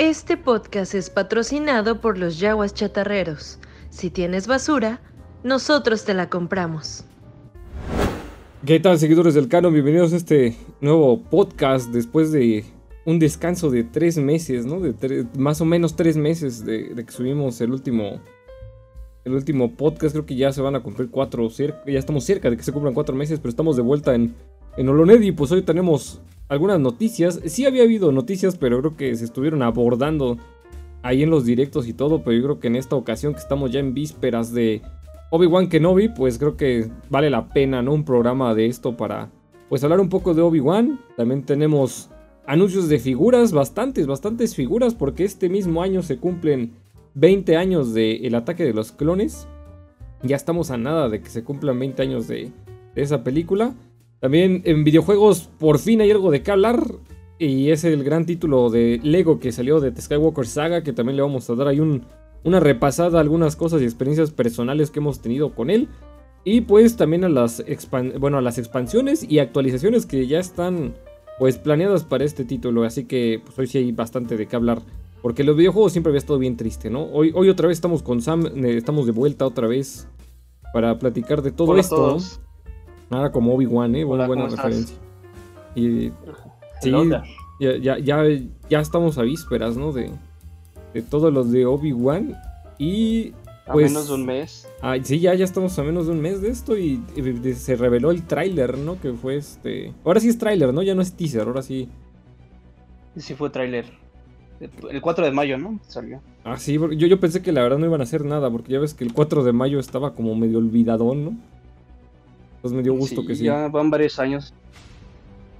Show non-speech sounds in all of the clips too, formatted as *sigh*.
Este podcast es patrocinado por los Yaguas Chatarreros. Si tienes basura, nosotros te la compramos. ¿Qué tal, seguidores del canon? Bienvenidos a este nuevo podcast después de un descanso de tres meses, ¿no? Más o menos tres meses de, que subimos el último, el último podcast. Creo que ya se van a cumplir cuatro, ya estamos cerca de que se cumplan cuatro meses, pero estamos de vuelta en, en Oloned y pues hoy tenemos algunas noticias. Sí había habido noticias, pero creo que se estuvieron abordando ahí en los directos y todo, pero yo creo que en esta ocasión que estamos ya en vísperas de Obi-Wan Kenobi, pues creo que vale la pena, ¿no? Un programa de esto para, pues hablar un poco de Obi-Wan. También tenemos anuncios de figuras, bastantes, bastantes figuras, porque este mismo año se cumplen 20 años del ataque de los clones. Ya estamos a nada de que se cumplan 20 años de, de esa película. También en videojuegos por fin hay algo de qué hablar. Y es el gran título de Lego que salió de The Skywalker Saga, que también le vamos a dar ahí un, una repasada a algunas cosas y experiencias personales que hemos tenido con él. Y pues también a las, bueno, a las expansiones y actualizaciones que ya están pues planeadas para este título. Así que pues hoy sí hay bastante de qué hablar. Porque los videojuegos siempre había estado bien triste, ¿no? Hoy, hoy otra vez estamos con Sam, eh, estamos de vuelta otra vez para platicar de todo esto. Nada como Obi-Wan, ¿eh? Buena, buena referencia. Y sí, ya, ya, ya, estamos a vísperas, ¿no? De, de todos los de Obi-Wan. Y pues, a menos de un mes. Ah, sí, ya, ya estamos a menos de un mes de esto y, se reveló el tráiler, ¿no? Que fue este... Ahora sí es tráiler, ¿no? Ya no es teaser, ahora sí. Sí fue tráiler. El 4 de mayo, ¿no? Salió. Ah, sí, yo, yo pensé que la verdad no iban a hacer nada, porque ya ves que el 4 de mayo estaba como medio olvidadón, ¿no? Entonces me dio gusto que sí. Ya van varios años.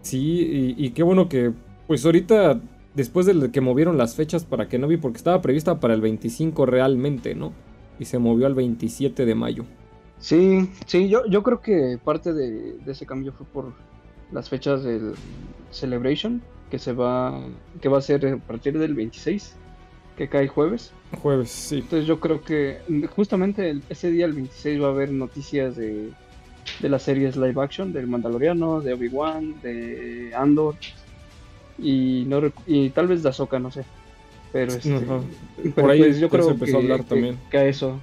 Sí, y, qué bueno que, pues ahorita, después de que movieron las fechas para que no vi, porque estaba prevista para el 25 realmente, ¿no? Y se movió al 27 de mayo. Sí, sí, yo, yo creo que parte de, ese cambio fue por las fechas del Celebration, que se va, que va a ser a partir del 26, que cae jueves. Jueves, sí. Entonces yo creo que justamente ese día, el 26, va a haber noticias de de las series live action del Mandaloriano, de Obi-Wan, de Andor y no y tal vez de Ahsoka, no sé. Pero, este, por ahí pues yo creo que, a hablar también. que, a eso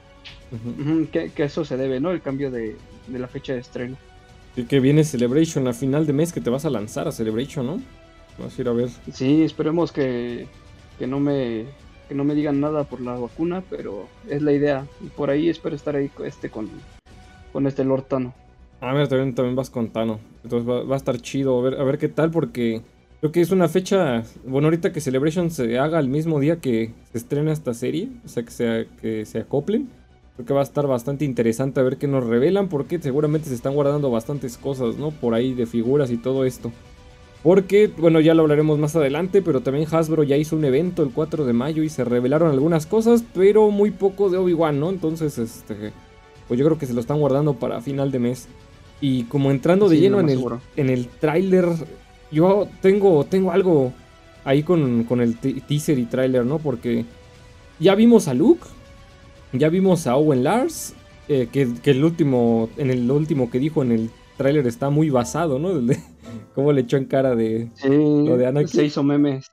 que, a eso se debe, ¿no? El cambio de, la fecha de estreno. Y que viene Celebration a final de mes que te vas a lanzar a Celebration, ¿no? Vas a ir a ver. Sí, esperemos que, que no me que no me digan nada por la vacuna, pero es la idea. Y por ahí espero estar ahí este con, con este Lord Tano. Ah, mira, también, vas con Tano. Entonces va, a estar chido a ver, qué tal, porque creo que es una fecha. Bueno, ahorita que Celebration se haga el mismo día que se estrena esta serie, o sea, que, sea, que se acoplen. Creo que va a estar bastante interesante a ver qué nos revelan, porque seguramente se están guardando bastantes cosas, ¿no? Por ahí de figuras y todo esto. Porque, bueno, ya lo hablaremos más adelante, pero también Hasbro ya hizo un evento el 4 de mayo y se revelaron algunas cosas, pero muy poco de Obi-Wan, ¿no? Entonces, este, pues yo creo que se lo están guardando para final de mes. Y como entrando de lleno en el, en el tráiler, yo tengo, tengo algo ahí con, el teaser y tráiler, ¿no? Porque ya vimos a Luke, ya vimos a Owen Lars, eh, que, el último, en el último que dijo en el tráiler está muy basado, ¿no? De, *laughs* cómo le echó en cara de lo de Anakin. Se hizo memes.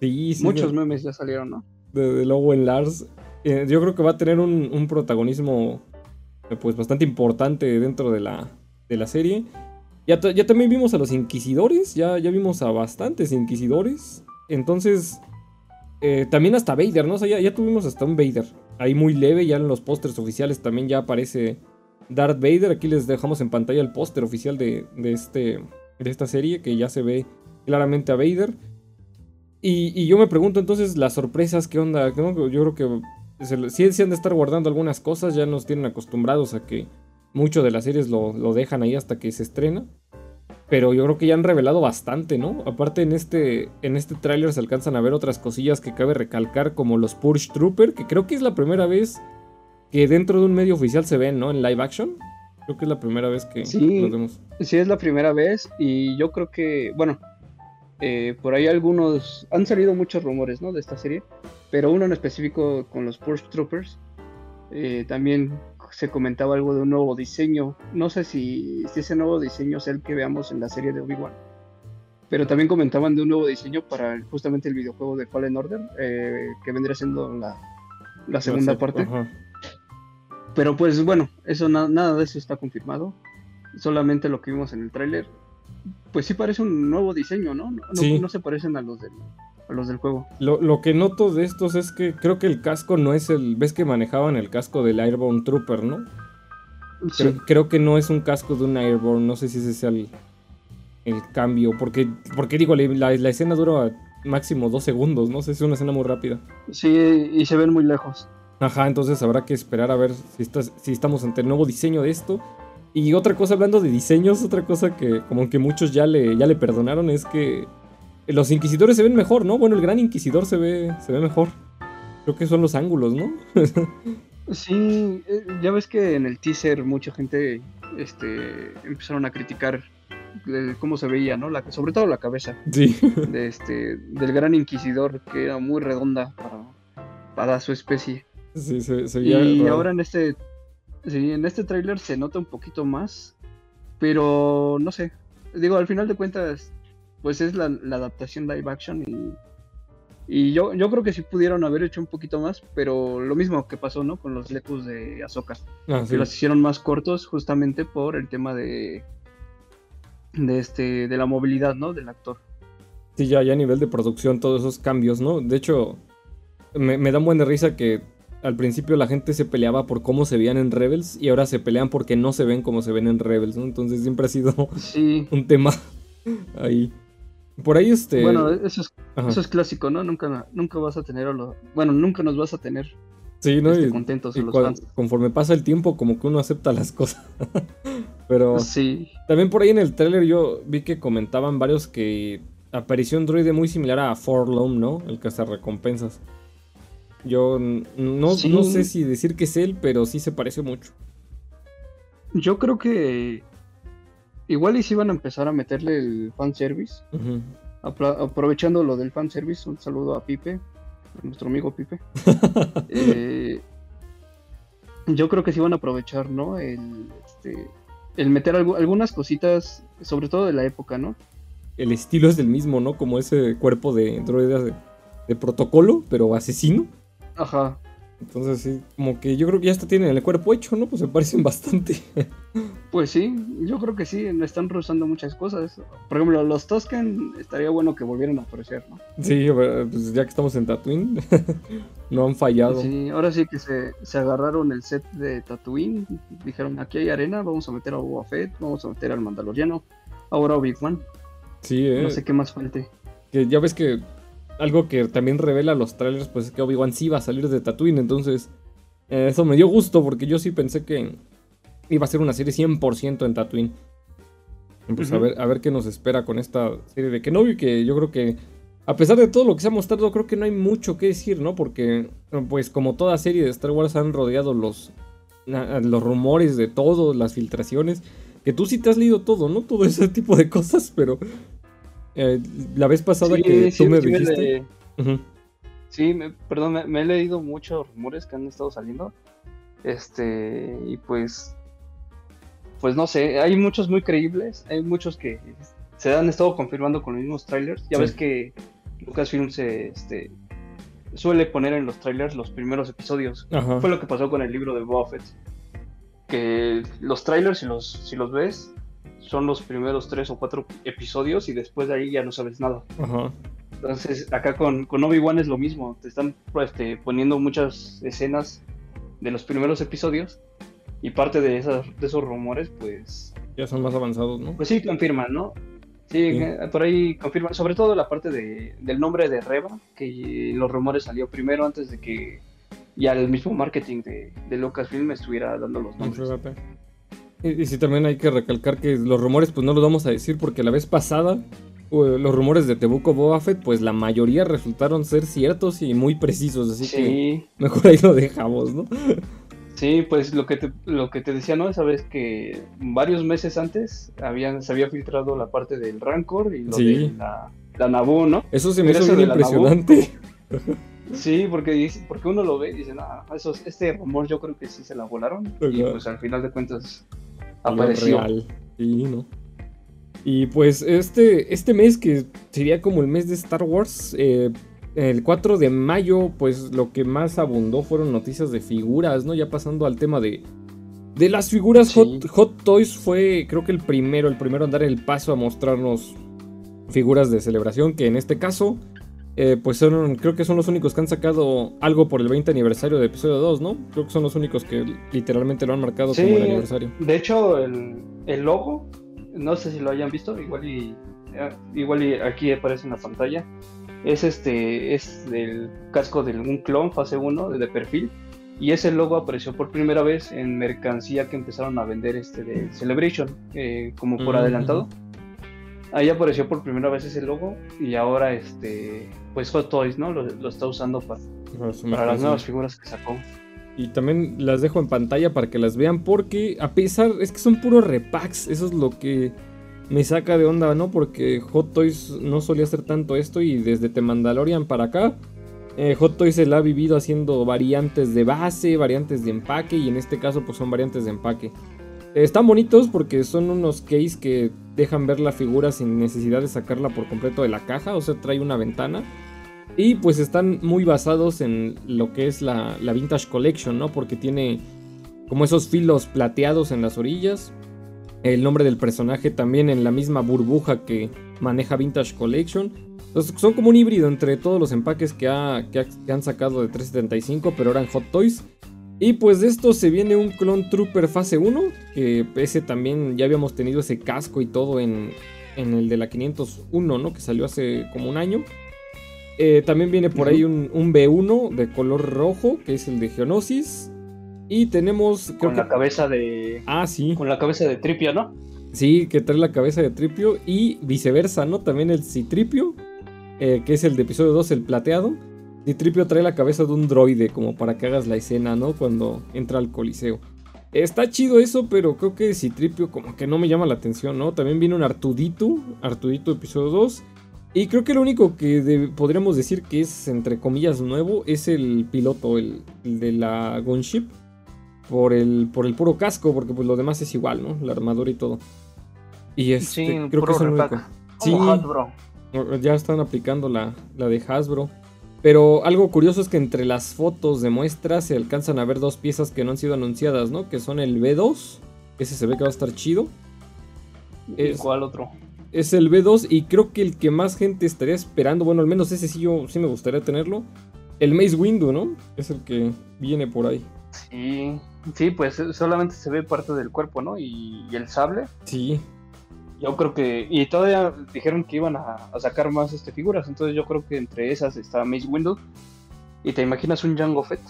Sí, sí, Muchos memes ya salieron, ¿no? De, Owen Lars. Eh, yo creo que va a tener un, un protagonismo eh, pues bastante importante dentro de la, de la serie. Ya, ya, también vimos a los inquisidores, ya, ya vimos a bastantes inquisidores. Entonces, eh, también hasta Vader, ¿no? O sea, ya, tuvimos hasta un Vader. Ahí muy leve, ya en los pósters oficiales también ya aparece Darth Vader. Aquí les dejamos en pantalla el póster oficial de, este, de esta serie, que ya se ve claramente a Vader. Y, yo me pregunto entonces las sorpresas, ¿qué onda? Yo creo que sí, sí han de estar guardando algunas cosas, ya nos tienen acostumbrados a que mucho de las series lo, dejan ahí hasta que se estrena. Pero yo creo que ya han revelado bastante, ¿no? Aparte en este, en este tráiler se alcanzan a ver otras cosillas que cabe recalcar, como los Purge Trooper, que creo que es la primera vez que dentro de un medio oficial se ven, ¿no? En live action. Creo que es la primera vez que sí, los vemos. Sí, es la primera vez y yo creo que, bueno, eh, por ahí algunos, han salido muchos rumores, ¿no? De esta serie, pero uno en específico con los Purge Troopers. Eh, también se comentaba algo de un nuevo diseño. No sé si, ese nuevo diseño es el que veamos en la serie de Obi-Wan. Pero también comentaban de un nuevo diseño para el- justamente el videojuego de Fallen Order, eh, que vendría siendo la, la segunda No sé, parte. ajá. Pero pues bueno, eso na- nada de eso está confirmado. Solamente lo que vimos en el tráiler, pues sí parece un nuevo diseño, ¿no? No, no- Sí. no se parecen a los del, los del juego. Lo, lo que noto de estos es que creo que el casco no es el. ¿Ves que manejaban el casco del Airborne Trooper, no? Sí, Creo, creo que no es un casco de un Airborne. No sé si ese sea el, el cambio. Porque, porque digo, la, la- la escena dura máximo dos segundos. No sé si es una escena muy rápida. sí, y se ven muy lejos. Ajá, entonces habrá que esperar a ver si, estás, si estamos ante el nuevo diseño de esto. Y otra cosa, hablando de diseños, otra cosa que como que muchos ya le, ya le perdonaron es que los inquisidores se ven mejor, ¿no? Bueno, el gran inquisidor se ve, se ve mejor. Creo que son los ángulos, ¿no? *laughs* Sí, eh, ya ves que en el teaser mucha gente este, empezaron a criticar el cómo se veía, ¿no? La, sobre todo la cabeza Sí. de este, del gran inquisidor, que era muy redonda para, para su especie. Sí, se, se veía Y raro. ahora en este, sí, en este tráiler se nota un poquito más, pero no sé. Digo, al final de cuentas, pues es la, la adaptación live action y, y yo, yo creo que sí pudieron haber hecho un poquito más, pero lo mismo que pasó, ¿no? Con los lecos de Ahsoka, Ah, sí. que los hicieron más cortos justamente por el tema de de este de la movilidad, ¿no? Del actor. Sí, ya, ya a nivel de producción, todos esos cambios, ¿no? De hecho, me, me da un buen de risa que al principio la gente se peleaba por cómo se veían en Rebels y ahora se pelean porque no se ven como se ven en Rebels, ¿no? Entonces siempre ha sido Sí. *laughs* un tema ahí. Por ahí este... Bueno, eso es, ajá. eso es clásico, ¿no? Nunca, nunca vas a tener a los, bueno, nunca nos vas a tener sí, ¿no? este, Y- contentos y a los cuan- fans. conforme pasa el tiempo como que uno acepta las cosas. *laughs* Pero Sí, también por ahí en el tráiler yo vi que comentaban varios que apareció un droide muy similar a Forlom, ¿no? El que hace recompensas. Yo no, Sí. no sé si decir que es él, pero sí se parece mucho. yo creo que igual y si van a empezar a meterle el fanservice, apla- aprovechando lo del fanservice, un saludo a Pipe, a nuestro amigo Pipe. *laughs* Eh, yo creo que sí van a aprovechar, ¿no? El, este, el meter algu- algunas cositas, sobre todo de la época, ¿no? El estilo es el mismo, ¿no? Como ese cuerpo de droide de, de protocolo, pero asesino. Ajá. Entonces sí, como que yo creo que ya hasta tienen el cuerpo hecho, ¿no? Pues se parecen bastante. *laughs* Pues sí, yo creo que sí, le están rozando muchas cosas. Por ejemplo, los Tusken estaría bueno que volvieran a aparecer, ¿no? sí, ver, pues ya que estamos en Tatooine, *laughs* no han fallado. Sí, ahora sí que se, se agarraron el set de Tatooine, dijeron aquí hay arena, vamos a meter a Boba Fett, vamos a meter al Mandaloriano, ahora Obi-Wan, Sí, eh. no sé qué más falte. Que ya ves que algo que también revela los trailers, pues es que Obi-Wan sí va a salir de Tatooine. Entonces, eh, eso me dio gusto porque yo sí pensé que iba a ser una serie 100% en Tatooine. Pues a, ver, a ver qué nos espera con esta serie de Kenobi, que yo creo que, a pesar de todo lo que se ha mostrado, creo que no hay mucho que decir, ¿no? Porque, pues como toda serie de Star Wars han rodeado los, los rumores de todo, las filtraciones, que tú sí te has leído todo, ¿no? Todo ese tipo de cosas, pero... eh, la vez pasada Sí, que sí, tú me dijiste... Sí, me- perdón, me, me he leído muchos rumores que han estado saliendo. Este, y pues, pues no sé, hay muchos muy creíbles, hay muchos que se han estado confirmando con los mismos trailers. Ya Sí. ves que Lucasfilm se, este, suele poner en los trailers los primeros episodios. Ajá. Fue lo que pasó con el libro de Boba Fett. Que los trailers, si los, si los ves, son los primeros tres o cuatro episodios y después de ahí ya no sabes nada. Ajá. Entonces, acá con, con Obi-Wan es lo mismo. Te están pues, este, poniendo muchas escenas de los primeros episodios. Y parte de, esas, de esos rumores, pues, Ya son más avanzados, ¿no? pues sí confirman, ¿no? Sí, Sí. eh, por ahí confirman. Sobre todo la parte de, del nombre de Reba, que los rumores salió primero antes de que ya el mismo marketing de, de Lucasfilm estuviera dando los No, nombres. Y, y sí, también hay que recalcar que los rumores, pues no los vamos a decir porque la vez pasada, los rumores de Tebuco Boba Fett, pues la mayoría resultaron ser ciertos y muy precisos, así que mejor ahí lo dejamos, ¿no? Sí, pues lo que te, lo que te decía, ¿no? Esa vez que varios meses antes habían, se había filtrado la parte del Rancor y lo Sí. de la, la Naboo, ¿no? Eso se me hizo eso bien impresionante. Sí, porque, porque uno lo ve y dice, nah, esos, este rumor yo creo que sí se la volaron. Y pues al final de cuentas apareció. real. Sí, ¿no? Y pues este, este mes que sería como el mes de Star Wars, eh, el 4 de mayo, pues lo que más abundó fueron noticias de figuras, ¿no? Ya pasando al tema de, de las figuras, Hot, Hot, Toys fue creo que el primero, el primero en dar el paso a mostrarnos figuras de celebración, que en este caso, eh, pues son, creo que son los únicos que han sacado algo por el 20 aniversario de episodio 2, ¿no? Creo que son los únicos que literalmente lo han marcado como el aniversario. De hecho, el, el logo no sé si lo hayan visto, igual y eh, igual y aquí aparece en la pantalla. Es este es del casco de un clon fase 1 de perfil y ese logo apareció por primera vez en mercancía que empezaron a vender este de Celebration eh, como por adelantado. Ahí apareció por primera vez ese logo y ahora este pues Hot Toys, ¿no? Lo, está usando para, para las nuevas figuras que sacó. Y también las dejo en pantalla para que las vean porque a pesar, es que son puros repacks, eso es lo que me saca de onda, ¿no? Porque Hot Toys no solía hacer tanto esto y desde The Mandalorian para acá, eh, Hot Toys se la ha vivido haciendo variantes de base, variantes de empaque y en este caso pues son variantes de empaque. están bonitos porque son unos case que dejan ver la figura sin necesidad de sacarla por completo de la caja, o sea, trae una ventana. Y pues están muy basados en lo que es la, Vintage Collection, ¿no? Porque tiene como esos filos plateados en las orillas. El nombre del personaje también en la misma burbuja que maneja Vintage Collection. Entonces son como un híbrido entre todos los empaques que, han sacado de 375, pero eran Hot Toys. Y pues de esto se viene un Clone Trooper fase 1, que ese también ya habíamos tenido ese casco y todo en, en el de la 501, ¿no? Que salió hace como un año. Eh, también viene por ahí un, B1 de color rojo, que es el de Geonosis. Y tenemos. Con la cabeza de. Ah, sí. Con la cabeza de Tripio, ¿no? Sí, que trae la cabeza de Tripio. Y viceversa, ¿no? También el Citripio, eh, que es el de episodio 2, el plateado. Citripio trae la cabeza de un droide, como para que hagas la escena, ¿no? Cuando entra al Coliseo. Está chido eso, pero creo que Citripio como que no me llama la atención, ¿no? También viene un Artudito, Artudito episodio 2. Y creo que lo único que podríamos decir que es, entre comillas, nuevo es el piloto, el, de la gunship. Por el, por el puro casco, porque pues lo demás es igual, ¿no? La armadura y todo. Y este, creo que es el único. Sí, Hasbro. ya están aplicando la, la de Hasbro. Pero algo curioso es que entre las fotos de muestra se alcanzan a ver dos piezas que no han sido anunciadas, ¿no? Que son el B2, ese se ve que va a estar chido. ¿Y cuál otro? Es el B2 y creo que el que más gente estaría esperando, bueno, al menos ese sí yo sí me gustaría tenerlo, el Maze Window, ¿no? Es el que viene por ahí. Sí, sí, pues solamente se ve parte del cuerpo, ¿no? Y, el sable. Sí. Yo creo que, y todavía dijeron que iban a, sacar más este, figuras, entonces yo creo que entre esas está Maze Window. ¿Y te imaginas un Jango Fett?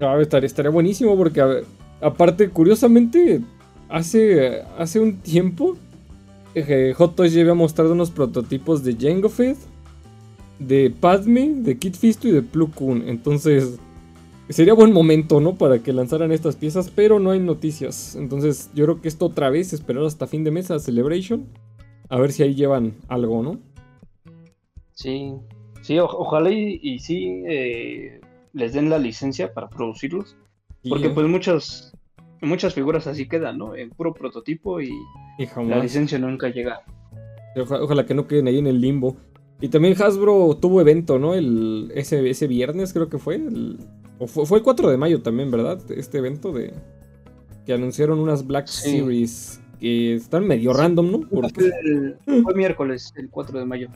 Ah, estaría, estaría buenísimo porque, aparte, curiosamente, hace, hace un tiempo Hot Toys ya había mostrado unos prototipos de Jango Fett, de Padme, de Kid Fisto y de Plo Koon. Entonces, sería buen momento, ¿no? Para que lanzaran estas piezas, pero no hay noticias. Entonces, yo creo que esto otra vez, esperar hasta fin de mes a Celebration. A ver si ahí llevan algo, ¿no? Sí, sí, ojalá y, sí eh, les den la licencia para producirlos. porque pues muchos muchas figuras así quedan, ¿no? En puro prototipo y, la licencia nunca llega. ojalá que no queden ahí en el limbo. Y también Hasbro tuvo evento, ¿no? El, ese, ese viernes creo que fue. o fue, el 4 de mayo también, ¿verdad? Este evento de... Que anunciaron unas Black Series que están medio random, ¿no? Porque... Fue, miércoles, el 4 de mayo.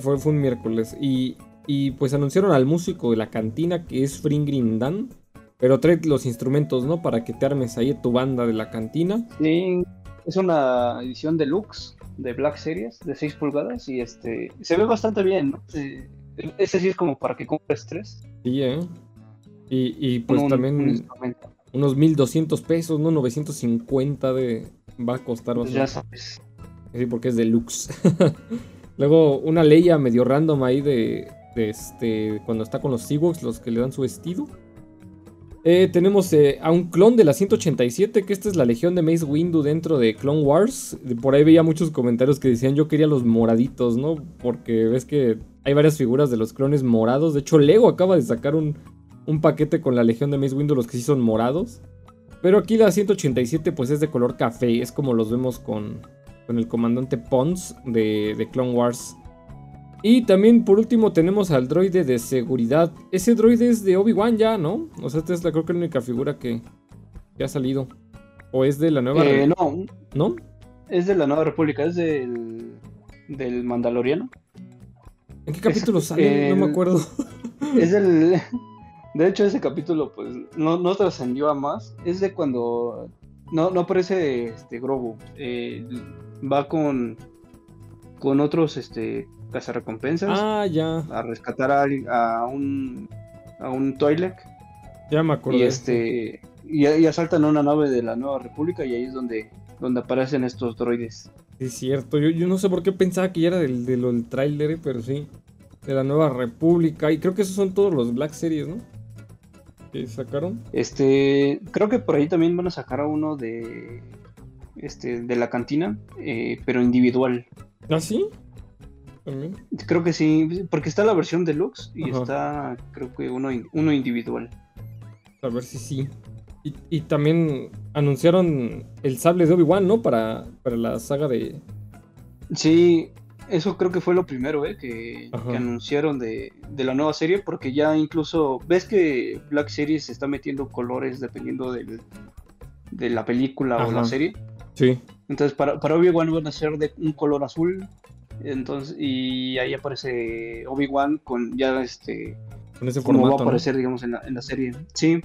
Fue, fue un miércoles. Y, y pues anunciaron al músico de la cantina que es Fringrin Dan pero trae los instrumentos, ¿no? Para que te armes ahí tu banda de la cantina. Sí, es una edición deluxe de Black Series de 6 pulgadas y este se ve bastante bien, ¿no? ese sí es como para que compres tres. Sí, ¿eh? Y, pues también unos 1200 pesos, ¿no? 950 de va a costar pues Ya sabes. Sí, porque es deluxe. *laughs* Luego una leya medio random ahí de, de este cuando está con los Seawoks, los que le dan su vestido. Eh, tenemos eh, a un clon de la 187, que esta es la legión de Mace Windu dentro de Clone Wars. Por ahí veía muchos comentarios que decían yo quería los moraditos, ¿no? Porque ves que hay varias figuras de los clones morados. De hecho, Lego acaba de sacar un, un paquete con la legión de Mace Windu, los que sí son morados. Pero aquí la 187 pues es de color café, es como los vemos con, con el comandante Pons de, de Clone Wars. Y también por último tenemos al droide de seguridad. Ese droide es de Obi-Wan ya, ¿no? O sea, esta es la, creo que la única figura que, que ha salido. ¿O es de la nueva? Eh, no, ¿No? es de la Nueva República, es del, del Mandaloriano. ¿En qué capítulo Es- *laughs* sale? No me el- acuerdo. *laughs* Es del... *laughs* De hecho, ese capítulo pues no, no trascendió a más. Es de cuando no, no aparece este Grogu. Eh, va con con otros este cazarrecompensas Ah, ya. a rescatar a, un a un Twi'lek Ya me acordé. y este y, y asaltan una nave de la Nueva República y ahí es donde donde aparecen estos droides. Es cierto. Yo, yo no sé por qué pensaba que ya era del, del, del tráiler, pero sí. De la Nueva República. Y creo que esos son todos los Black Series, ¿no? Que sacaron. Este, creo que por ahí también van a sacar a uno de este de la cantina, eh, pero individual. ¿Ah, sí? También. Creo que sí, porque está la versión deluxe y Ajá. está, creo que uno, uno individual. A ver si sí. Y, y también anunciaron el sable de Obi-Wan, ¿no? Para, para la saga de. Sí, eso creo que fue lo primero, ¿eh? Que, anunciaron de, de la nueva serie, porque ya incluso, ves que Black Series se está metiendo colores dependiendo del, de la película o la serie. Sí. Entonces para, para Obi-Wan van a ser de un color azul. Entonces, y ahí aparece Obi-Wan con ya este Con ese como va a formato. ¿no? aparecer, digamos, en la, en la serie. Sí,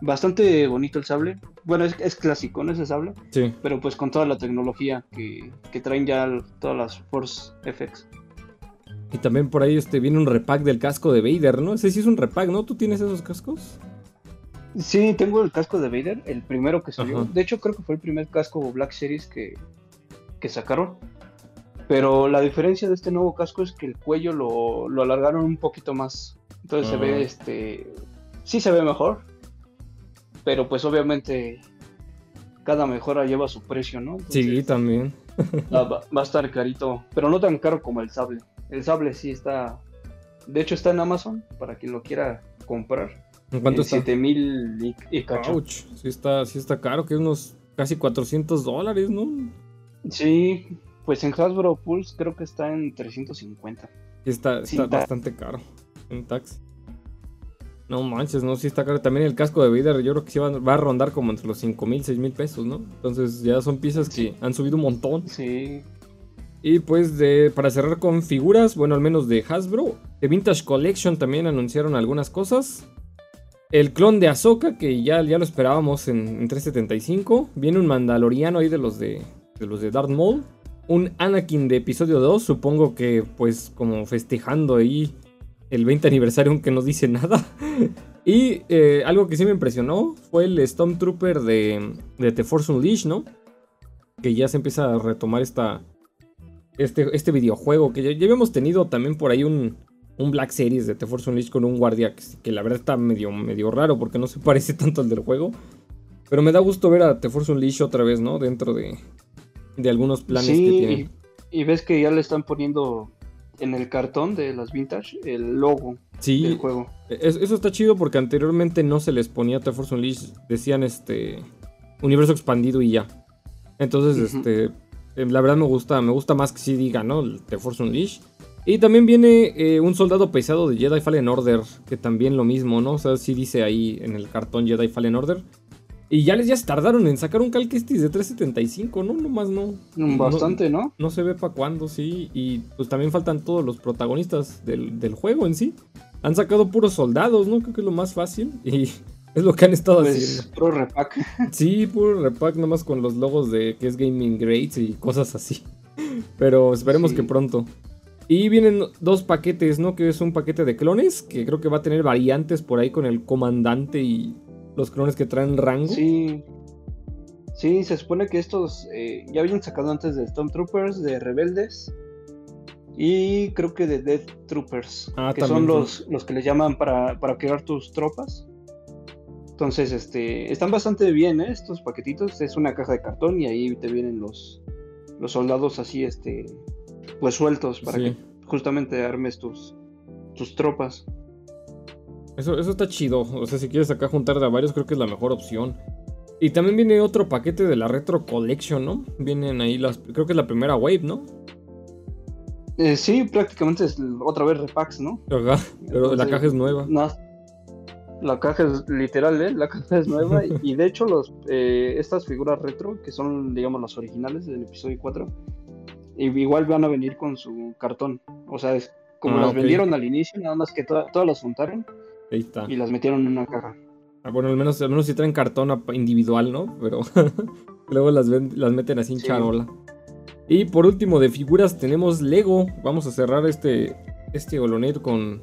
bastante bonito el sable. Bueno, es, es clásico, ¿no? Ese sable, Sí. pero pues con toda la tecnología que, que traen ya el- todas las Force FX. Y también por ahí este, viene un repack del casco de Vader, ¿no? Ese sí es un repack, ¿no? ¿Tú tienes esos cascos? Sí, tengo el casco de Vader, el primero que salió. Ajá. De hecho, creo que fue el primer casco Black Series que, que sacaron. Pero la diferencia de este nuevo casco es que el cuello lo, lo alargaron un poquito más. Entonces se Ah. ve, este, sí se ve mejor. Pero pues obviamente cada mejora lleva su precio, ¿no? Sí, también. *laughs* va, va- va a estar carito, pero no tan caro como el sable. El sable sí está, de hecho está en Amazon para quien lo quiera comprar. ¿En cuánto en está? 7000 y, y cacho. Ouch. Sí está, sí está caro, que es unos casi 400 dólares, ¿no? Sí, pues en Hasbro Pulse creo que está en 350. Sí está, está bastante caro. En tax. No manches, no, sí está caro. También el casco de Vader, yo creo que sí va, va a rondar como entre los 5 mil, 6 mil pesos, ¿no? Entonces ya son piezas que han subido un montón. Sí, Y pues de, para cerrar con figuras, bueno, al menos de Hasbro, de Vintage Collection también anunciaron algunas cosas. El clon de Ahsoka, que ya, ya lo esperábamos en, en 375. Viene un Mandaloriano ahí de los de, de los de Darth Maul. Un Anakin de episodio 2, supongo que pues como festejando ahí el 20 aniversario, aunque no dice nada. *laughs* y eh, algo que sí me impresionó fue el Stormtrooper de, de The Force Unleashed, ¿no? Que ya se empieza a retomar esta, este, este videojuego que ya, ya habíamos tenido también por ahí un, un Black Series de The Force Unleashed con un guardia que, que la verdad está medio, medio raro porque no se *laughs* parece tanto al del juego. Pero me da gusto ver a The Force Unleashed otra vez, ¿no? Dentro de, de algunos planes que tienen. y, y ves que ya le están poniendo en el cartón de las vintage el logo Sí, del juego. es- eso está chido porque anteriormente no se les ponía The Force Unleashed, decían este universo expandido y ya. Entonces, Ujú. este, eh, la verdad me gusta, me gusta más que sí diga, ¿no? The Force Unleashed. Y también viene eh, un soldado pesado de Jedi Fallen Order, que también lo mismo, ¿no? O sea, sí dice ahí en el cartón Jedi Fallen Order. Y ya les ya se tardaron en sacar un Calquestis de 375, ¿no? Nomás no. Mm, Bastante, ¿no? No se ve para cuándo, sí. Y pues también faltan todos los protagonistas del, del juego en sí. Han sacado puros soldados, ¿no? Creo que es lo más fácil. *laughs* Y es lo que han estado Pues haciendo. pro repack. *laughs* Sí, puro repack nomás con los logos de que es Gaming Greats y cosas así. *laughs* Pero esperemos Sí. que pronto. Y vienen dos paquetes, ¿no? Que es un paquete de clones, que creo que va a tener variantes por ahí con el comandante y los clones que traen rango. Sí. Sí, se supone que estos eh, ya habían sacado antes de Stormtroopers, de Rebeldes y creo que de Death Troopers, Ah, que son los, los que les llaman para, para crear tus tropas. Entonces, este, están bastante bien, ¿eh? Estos paquetitos. Es una caja de cartón y ahí te vienen los, los soldados así, este, pues sueltos para Sí. que justamente armes tus, tus tropas. Eso, eso está chido. O sea, si quieres acá juntar de a varios, creo que es la mejor opción. Y también viene otro paquete de la Retro Collection, ¿no? Vienen ahí las. Creo que es la primera wave, ¿no? Eh, sí, prácticamente es otra vez repacks, ¿no? Ajá, pero la caja es nueva. No, la caja es literal, ¿eh? La caja es nueva. y, de hecho, los, eh, estas figuras retro, que son, digamos, las originales del episodio 4, igual van a venir con su cartón. O sea, es como Ah, las vendieron al inicio, nada más que to- todas las juntaron Ahí está. y las metieron en una caja. Ah, bueno, al menos, al menos si traen cartón individual, ¿no? Pero *laughs* luego las, ven- las meten así en Sí. charola. Y por último, de figuras tenemos Lego. Vamos a cerrar este, este Holonet con,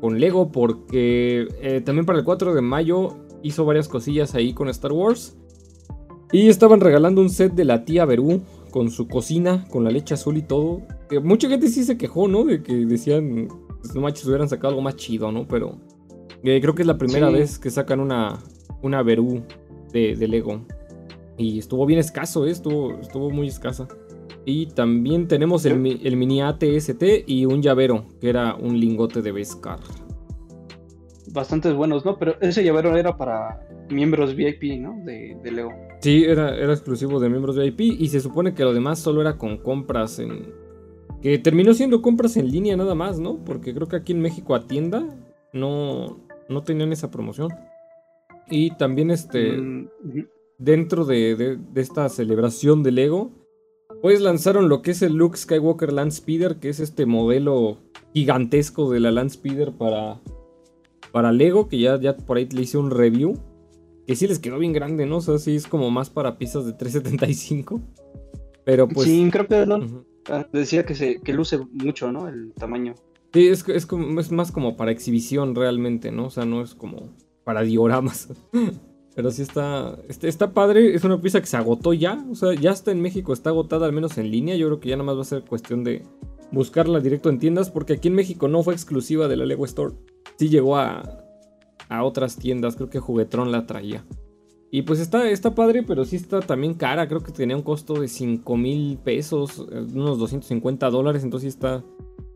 con Lego porque eh, también para el 4 de mayo hizo varias cosillas ahí con Star Wars. Y estaban regalando un set de la tía Berú con su cocina, con la leche azul y todo. Mucha gente sí se quejó, ¿no? De que decían, pues, no manches, hubieran sacado algo más chido, ¿no? Pero eh, creo que es la primera Sí. vez que sacan una, una Berú de, de Lego. Y estuvo bien escaso, ¿eh? estuvo, estuvo muy escasa. Y también tenemos el, el mini ATST y un llavero, que era un lingote de Beskar. Bastantes buenos, ¿no? Pero ese llavero era para miembros VIP, ¿no? De, de Lego. Sí, era, era exclusivo de miembros VIP y se supone que lo demás solo era con compras en... Que terminó siendo compras en línea nada más, ¿no? Porque creo que aquí en México a tienda no, no tenían esa promoción. Y también este... Mm, dentro de, de- de esta celebración de Lego, pues lanzaron lo que es el Luke Skywalker Land Speeder, que es este modelo gigantesco de la Land Speeder para, para Lego, que ya, ya por ahí le hice un review, que sí les quedó bien grande, ¿no? O sea, sí es como más para piezas de 375. Pero pues... sí, creo que no- ujú. Ah, decía que, se, que luce mucho, ¿no? El tamaño. Sí, es, es, como- es más como para exhibición realmente, ¿no? O sea, no es como para dioramas. *laughs* Pero sí está, está, está padre, es una pieza que se agotó ya, o sea, ya está en México, está agotada al menos en línea, yo creo que ya nada más va a ser cuestión de buscarla directo en tiendas, porque aquí en México no fue exclusiva de la Lego Store, sí llegó a, a otras tiendas, creo que Juguetron la traía. Y pues está, está padre, pero sí está también cara, creo que tenía un costo de 5 mil pesos, eh, unos 250 dólares, entonces sí está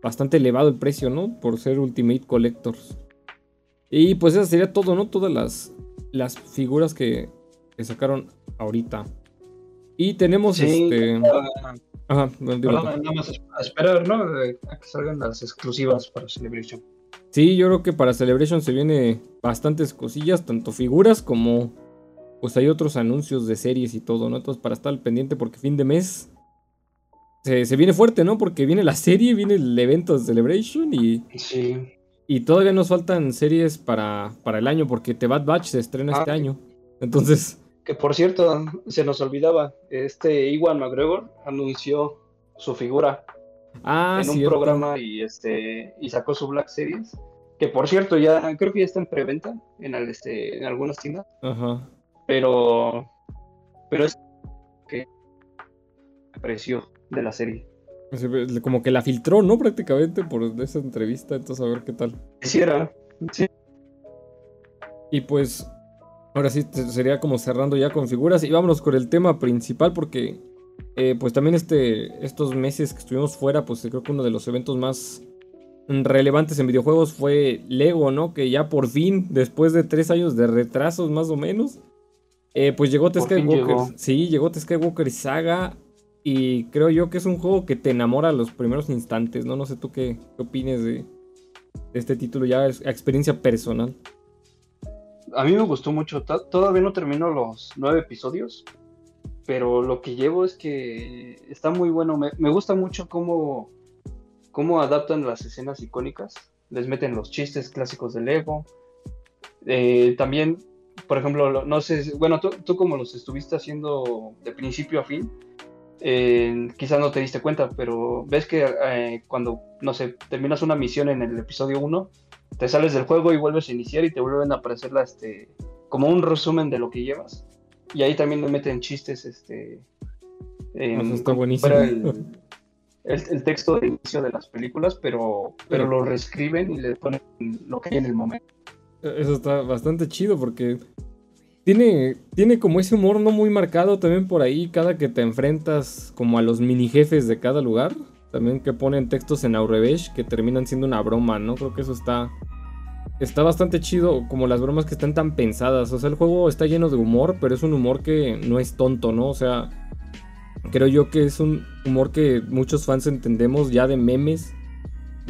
bastante elevado el precio, ¿no? Por ser Ultimate Collectors. Y pues eso sería todo, ¿no? Todas las, las figuras que, que sacaron ahorita. Y tenemos Sí, este. Ajá. Perdón, nada más a esperar, ¿no? A que salgan las exclusivas para Celebration. Sí, yo creo que para Celebration se viene bastantes cosillas, tanto figuras como pues hay otros anuncios de series y todo, ¿no? Entonces para estar al pendiente porque fin de mes se, se viene fuerte, ¿no? Porque viene la serie, viene el evento de Celebration y, Sí. y todavía nos faltan series para, para el año porque The Bad Batch se estrena Ah, este ok. año. Entonces, Que por cierto, se nos olvidaba, este Iwan McGregor anunció su figura ah, en un cierto. programa y este y sacó su Black Series. Que por cierto, ya creo que ya está en preventa en, el, este, en algunas tiendas, Ajá. Pero pero es que apreció de la serie. Se ve- Como que la filtró, ¿no? Prácticamente por esa entrevista, entonces a ver qué tal. Quisiera, sí, Y pues, ahora sí sería como cerrando ya con figuras. Y vámonos con el tema principal porque, eh, pues también este, estos meses que estuvimos fuera, pues creo que uno de los eventos más relevantes en videojuegos fue Lego, ¿no? Que ya por fin, después de tres años de retrasos más o menos, eh, pues llegó The Skywalker. llegó. Sí, llegó The Skywalker Saga. Y creo yo que es un juego que te enamora a los primeros instantes, ¿no? No sé tú qué, qué opines de, este título ya es experiencia personal. a mí me gustó mucho. To- Todavía no termino los nueve episodios, pero lo que llevo es que está muy bueno. Me, me gusta mucho cómo, cómo adaptan las escenas icónicas. Les meten los chistes clásicos de Lego. Eh, también, por ejemplo, lo- no sé, bueno, tú, tú como los estuviste haciendo de principio a fin, eh, quizás no te diste cuenta, pero ves que eh, cuando, no sé, terminas una misión en el episodio 1, te sales del juego y vuelves a iniciar y te vuelven a aparecer la, este, como un resumen de lo que llevas. Y ahí también le meten chistes, este... en- Eso está como buenísimo. fuera El, el- el texto de inicio de las películas, pero Pero- lo reescriben y le ponen lo que hay en el momento. Eso está bastante chido porque tiene, tiene como ese humor no muy marcado también por ahí cada que te enfrentas como a los mini jefes de cada lugar. También que ponen textos en Aurebesh que terminan siendo una broma, ¿no? Creo que eso está, está bastante chido como las bromas que están tan pensadas. O sea, el juego está lleno de humor, pero es un humor que no es tonto, ¿no? O sea, creo yo que es un humor que muchos fans entendemos ya de memes,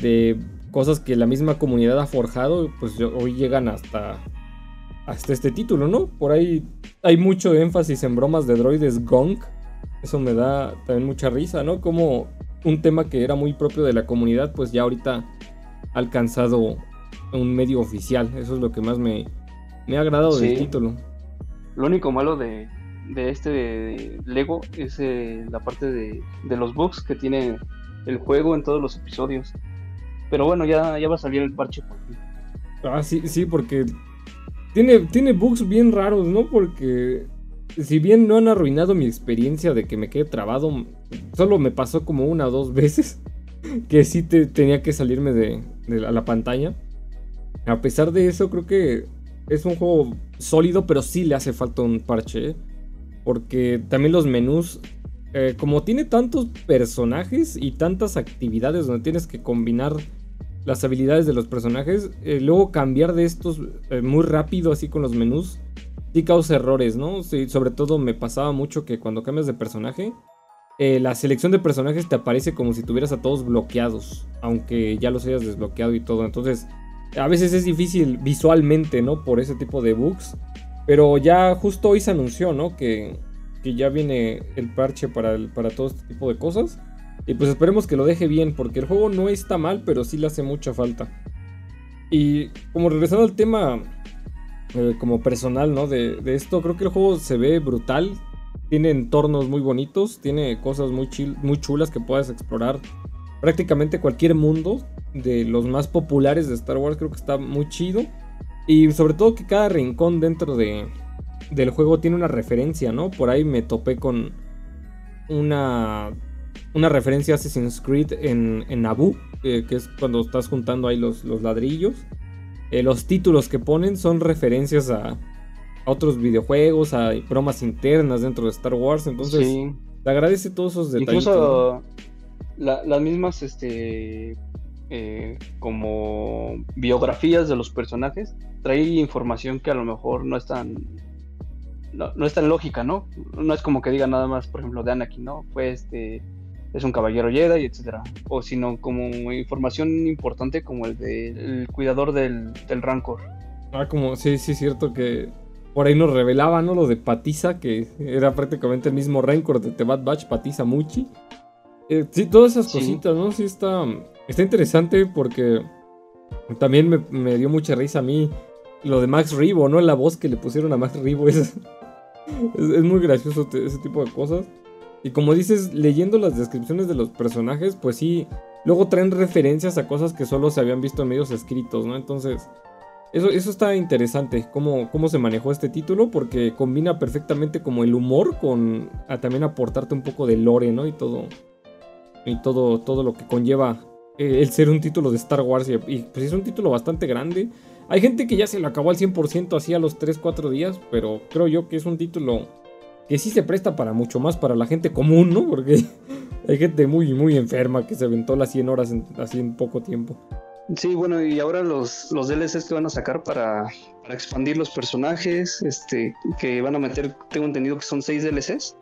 de cosas que la misma comunidad ha forjado, pues hoy llegan hasta, hasta este título, ¿no? Por ahí hay mucho énfasis en bromas de droides Gong. Eso me da también mucha risa, ¿no? Como un tema que era muy propio de la comunidad, pues ya ahorita ha alcanzado un medio oficial. Eso es lo que más me, me ha agradado del título. Lo único malo de, de este Lego es eh, la parte de, de, los bugs que tiene el juego en todos los episodios. Pero bueno, ya, ya va a salir el parche por fin. Ah, sí, sí, porque tiene, tiene bugs bien raros, ¿no? Porque si bien no han arruinado mi experiencia de que me quede trabado, solo me pasó como una o dos veces *laughs* que sí te, tenía que salirme de, de la pantalla. A pesar de eso, creo que es un juego sólido, pero sí le hace falta un parche. ¿eh? Porque también los menús, eh, como tiene tantos personajes y tantas actividades donde tienes que combinar las habilidades de los personajes, eh, luego cambiar de estos muy rápido así con los menús, sí causa errores, ¿no? Sí, sobre todo me pasaba mucho que cuando cambias de personaje, la selección de personajes te aparece como si tuvieras a todos bloqueados, aunque ya los hayas desbloqueado y todo. Entonces, a veces es difícil visualmente, ¿no? Por ese tipo de bugs. Pero ya justo hoy se anunció, ¿no? Que, que ya viene el parche para, para todo este tipo de cosas. Y pues esperemos que lo deje bien, porque el juego no está mal, pero sí le hace mucha falta. Y como regresando al tema eh, como personal, ¿no? De, de, esto, creo que el juego se ve brutal. Tiene entornos muy bonitos, tiene cosas muy, muy chulas que puedas explorar prácticamente cualquier mundo de los más populares de Star Wars. Creo que está muy chido. Y sobre todo que cada rincón dentro de, del juego tiene una referencia, ¿no? Por ahí me topé con una, una referencia a Assassin's Creed en, en Naboo, que es cuando estás juntando ahí los, los ladrillos. Eh, los títulos que ponen son referencias a, a, otros videojuegos, a bromas internas dentro de Star Wars. Entonces, te agradece todos esos detalles. Incluso las mismas, este, eh, como biografías de los personajes, trae información que a lo mejor no es tan, no, es tan lógica, ¿no? No es como que diga nada más, por ejemplo, de Anakin, ¿no? Fue este, es un caballero Jedi, etcétera. O sino como información importante como el del cuidador del, del Rancor. Ah, como, sí, sí, es cierto que por ahí nos revelaba, ¿no? Lo de Patiza, que era prácticamente el mismo Rancor de The Bad Batch, Patiza Muchi. Eh, sí, todas esas cositas, ¿no? Sí está, está interesante porque también me, dio mucha risa a mí lo de Max Ribo, ¿no? La voz que le pusieron a Max Ribo *laughs* es, es, muy gracioso ese tipo de cosas. Y como dices, leyendo las descripciones de los personajes, pues sí, luego traen referencias a cosas que solo se habían visto en medios escritos, ¿no? Entonces, eso, eso está interesante, cómo, cómo se manejó este título, porque combina perfectamente como el humor con también aportarte un poco de lore, ¿no? Y todo, y todo, todo lo que conlleva eh, el ser un título de Star Wars. Y, pues es un título bastante grande. Hay gente que ya se lo acabó al 100% así a los 3-4 días, pero creo yo que es un título que sí se presta para mucho más para la gente común, ¿no? Porque *laughs* hay gente muy, muy enferma que se aventó las 100 horas así en poco tiempo. Sí, bueno, y ahora los, los DLCs que van a sacar para, para, expandir los personajes, este, que van a meter, tengo entendido que son 6 DLCs.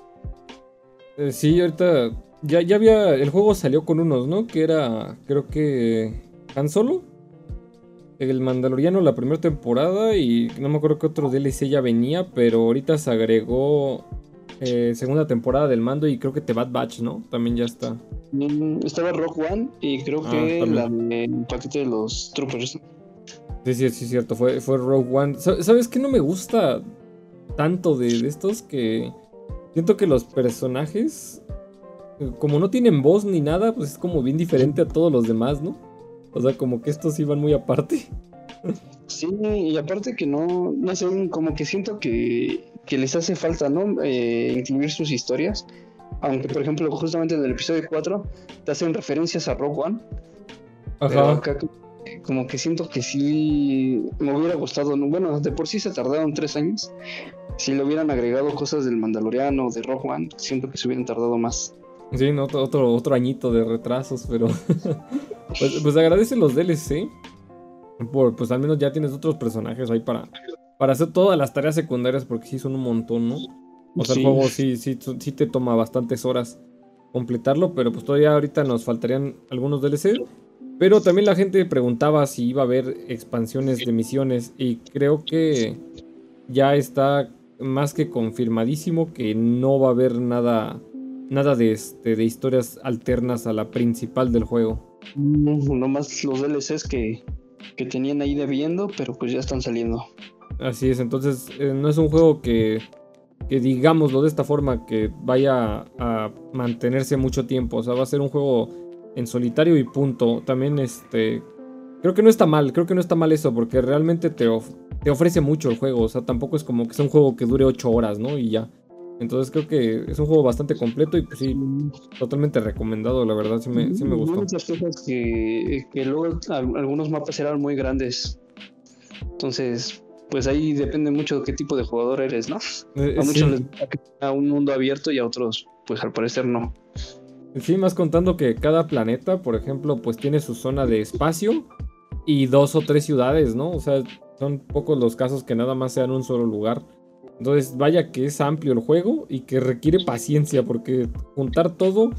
Eh, sí, ahorita ya, ya había. El juego salió con unos, ¿no? Que era. Creo que. Han Solo. El Mandaloriano la primera temporada. Y no me acuerdo qué otro DLC ya venía. Pero ahorita se agregó. Eh, segunda temporada del mando. Y creo que The Bad Batch, ¿no? También ya está. Mm, estaba Rock One. Y creo que ah, el paquete de los Troopers. Sí, sí, sí, cierto. Fue, fue Rogue One. ¿Sabes qué no me gusta tanto de, de estos? Que. Siento que los personajes como no tienen voz ni nada, pues es como bien diferente a todos los demás, ¿no? O sea, como que estos iban muy aparte. Sí, y aparte que no, no sé, como que siento que, que les hace falta, ¿no? Eh, incluir sus historias. Aunque, por ejemplo, justamente en el episodio 4 te hacen referencias a Rogue One. Ajá. como que siento que sí me hubiera gustado, bueno, de por sí se tardaron tres años. Si le hubieran agregado cosas del Mandaloriano, de Rogue One, siento que se hubieran tardado más. Sí, no, otro, otro añito de retrasos, pero. *laughs* pues, pues agradecen los DLC. Por, pues al menos ya tienes otros personajes ahí para, para hacer todas las tareas secundarias, porque sí son un montón, ¿no? O sea, el juego sí, sí, sí te toma bastantes horas completarlo, pero pues todavía ahorita nos faltarían algunos DLC. Pero también la gente preguntaba si iba a haber expansiones de misiones y creo que ya está más que confirmadísimo que no va a haber nada nada de este de historias alternas a la principal del juego. No más los DLCs que, que tenían ahí debiendo, pero pues ya están saliendo. Así es, entonces eh, no es un juego que que digámoslo de esta forma, que vaya a mantenerse mucho tiempo. O sea, va a ser un juego en solitario y punto. También este... Creo que no está mal, creo que no está mal eso, porque realmente te, te ofrece mucho el juego. O sea, tampoco es como que sea un juego que dure 8 horas, ¿no? Y ya. Entonces creo que es un juego bastante completo y pues sí, totalmente recomendado, la verdad, sí me, sí me gustó. Muchas cosas que, que luego algunos mapas eran muy grandes. Entonces, pues ahí depende mucho de qué tipo de jugador eres, ¿no? Eh, a muchos les gusta un mundo abierto y a otros, pues al parecer no. Sí, más contando que cada planeta, por ejemplo, pues tiene su zona de espacio y dos o tres ciudades, ¿no? O sea, son pocos los casos que nada más sean un solo lugar. Entonces, vaya que es amplio el juego y que requiere paciencia porque juntar todo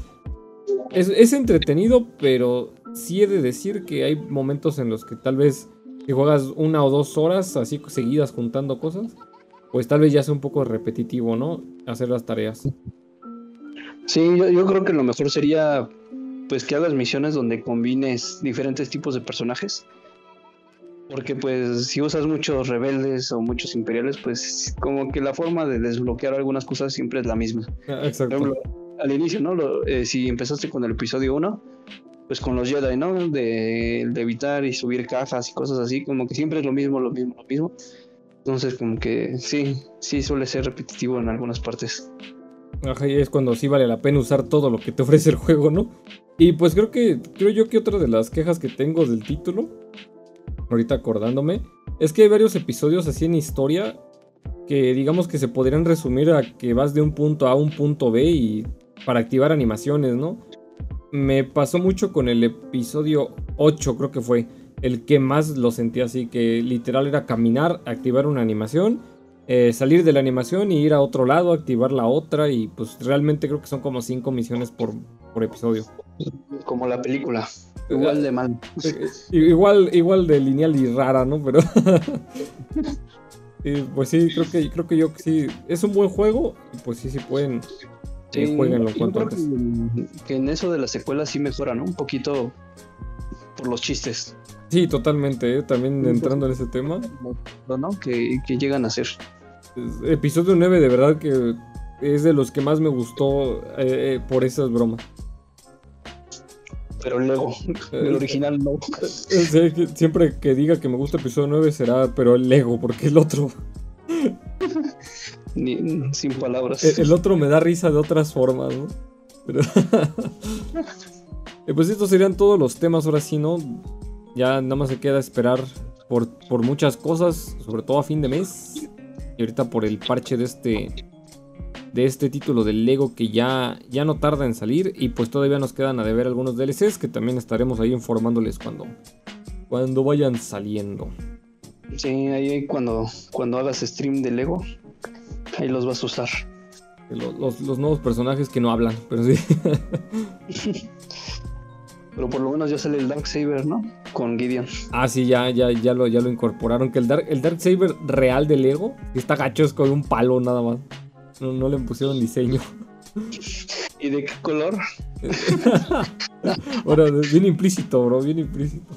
es, entretenido, pero sí he de decir que hay momentos en los que tal vez si juegas una o dos horas así seguidas juntando cosas, pues tal vez ya sea un poco repetitivo, ¿no? Hacer las tareas. Sí, yo, creo que lo mejor sería pues que hagas misiones donde combines diferentes tipos de personajes. Porque pues si usas muchos rebeldes o muchos imperiales, pues como que la forma de desbloquear algunas cosas siempre es la misma. Ah, exacto. al inicio, ¿no? Eh, si empezaste con el episodio 1, pues con los Jedi, ¿no? De, evitar y subir cajas y cosas así, como que siempre es lo mismo, lo mismo, lo mismo. Entonces, como que sí, sí suele ser repetitivo en algunas partes. Ajá, y es cuando sí vale la pena usar todo lo que te ofrece el juego, ¿no? Y pues creo que, creo yo que otra de las quejas que tengo del título, ahorita acordándome, es que hay varios episodios así en historia que digamos que se podrían resumir a que vas de un punto A a un punto B y para activar animaciones, ¿no? me pasó mucho con el episodio 8, creo que fue. El que más lo sentí así, que literal era caminar, activar una animación, eh, salir de la animación y ir a otro lado, activar la otra. Y pues realmente creo que son como 5 misiones por, por episodio. Como la película. Igual de mal. Eh, igual, igual de lineal y rara, ¿no? Pero. *laughs* pues sí, creo que, creo que yo sí. Es un buen juego. Y pues sí, sí pueden Sí, cuanto Que, en eso de las secuelas sí mejora, ¿no? Un poquito por los chistes. Sí, totalmente, ¿eh? también entrando en ese tema. ¿no? Que, llegan a ser. Episodio 9 de verdad que es de los que más me gustó eh, eh, por esas bromas. Pero el Lego, el original no. Siempre que diga que me gusta episodio 9 será, pero el Lego, porque el otro... *laughs* sin palabras. El, otro me da risa de otras formas, ¿no? Pero... *laughs* pues estos serían todos los temas ahora sí, ¿no? Ya nada más se queda esperar por, por muchas cosas, sobre todo a fin de mes. Y ahorita por el parche de este de este título del Lego que ya, ya no tarda en salir y pues todavía nos quedan a deber algunos DLCs que también estaremos ahí informándoles cuando, cuando vayan saliendo. Sí, ahí cuando, cuando hagas stream de Lego, Ahí los vas a usar. Los, nuevos personajes que no hablan, pero sí. *laughs* pero por lo menos ya sale el Dark Saber, ¿no? Con Gideon. Ah, sí, ya, ya, ya lo, ya lo incorporaron. Que el Dark, el Dark Saber real de Lego está gacho, es con un palo nada más. No, le pusieron diseño. ¿Y de qué color? *laughs* Ahora, bien implícito, bro, bien implícito.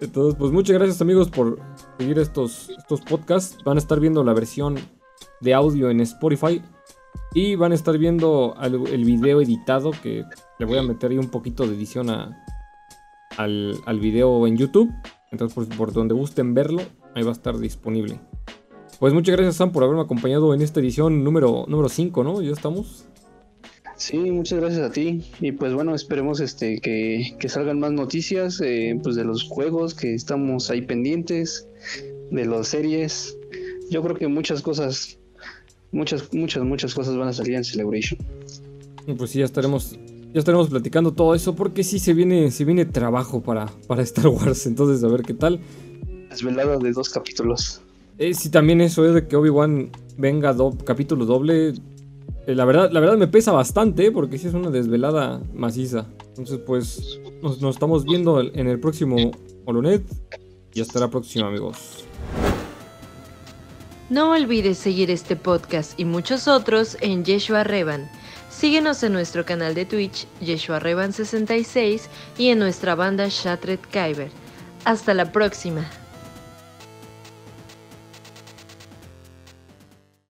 Entonces, pues muchas gracias amigos por seguir estos, estos podcasts. Van a estar viendo la versión de audio en Spotify. Y van a estar viendo el, video editado que le voy a meter ahí un poquito de edición al, al, video en YouTube. Entonces, por, por donde gusten verlo, ahí va a estar disponible. Pues muchas gracias Sam por haberme acompañado en esta edición número, número 5, ¿no? Ya estamos. Sí, muchas gracias a ti. Y pues bueno, esperemos este que, salgan más noticias eh, pues de los juegos que estamos ahí pendientes, de las series. Yo creo que muchas cosas, muchas, muchas, muchas cosas van a salir en Celebration. Pues sí, ya estaremos ya estaremos platicando todo eso porque sí se viene, se viene trabajo para, para Star Wars. Entonces, a ver qué tal. Desvelada de dos capítulos. Eh, sí, también eso es de que Obi-Wan venga do capítulo doble. eh, la, verdad, la verdad me pesa bastante eh, porque sí es una desvelada maciza. Entonces, pues nos, nos estamos viendo en el próximo Holonet. Y hasta la próxima, amigos. No olvides seguir este podcast y muchos otros en Yeshua Revan. Síguenos en nuestro canal de Twitch, Yeshua Revan 66, y en nuestra banda Shattered Kyber. Hasta la próxima.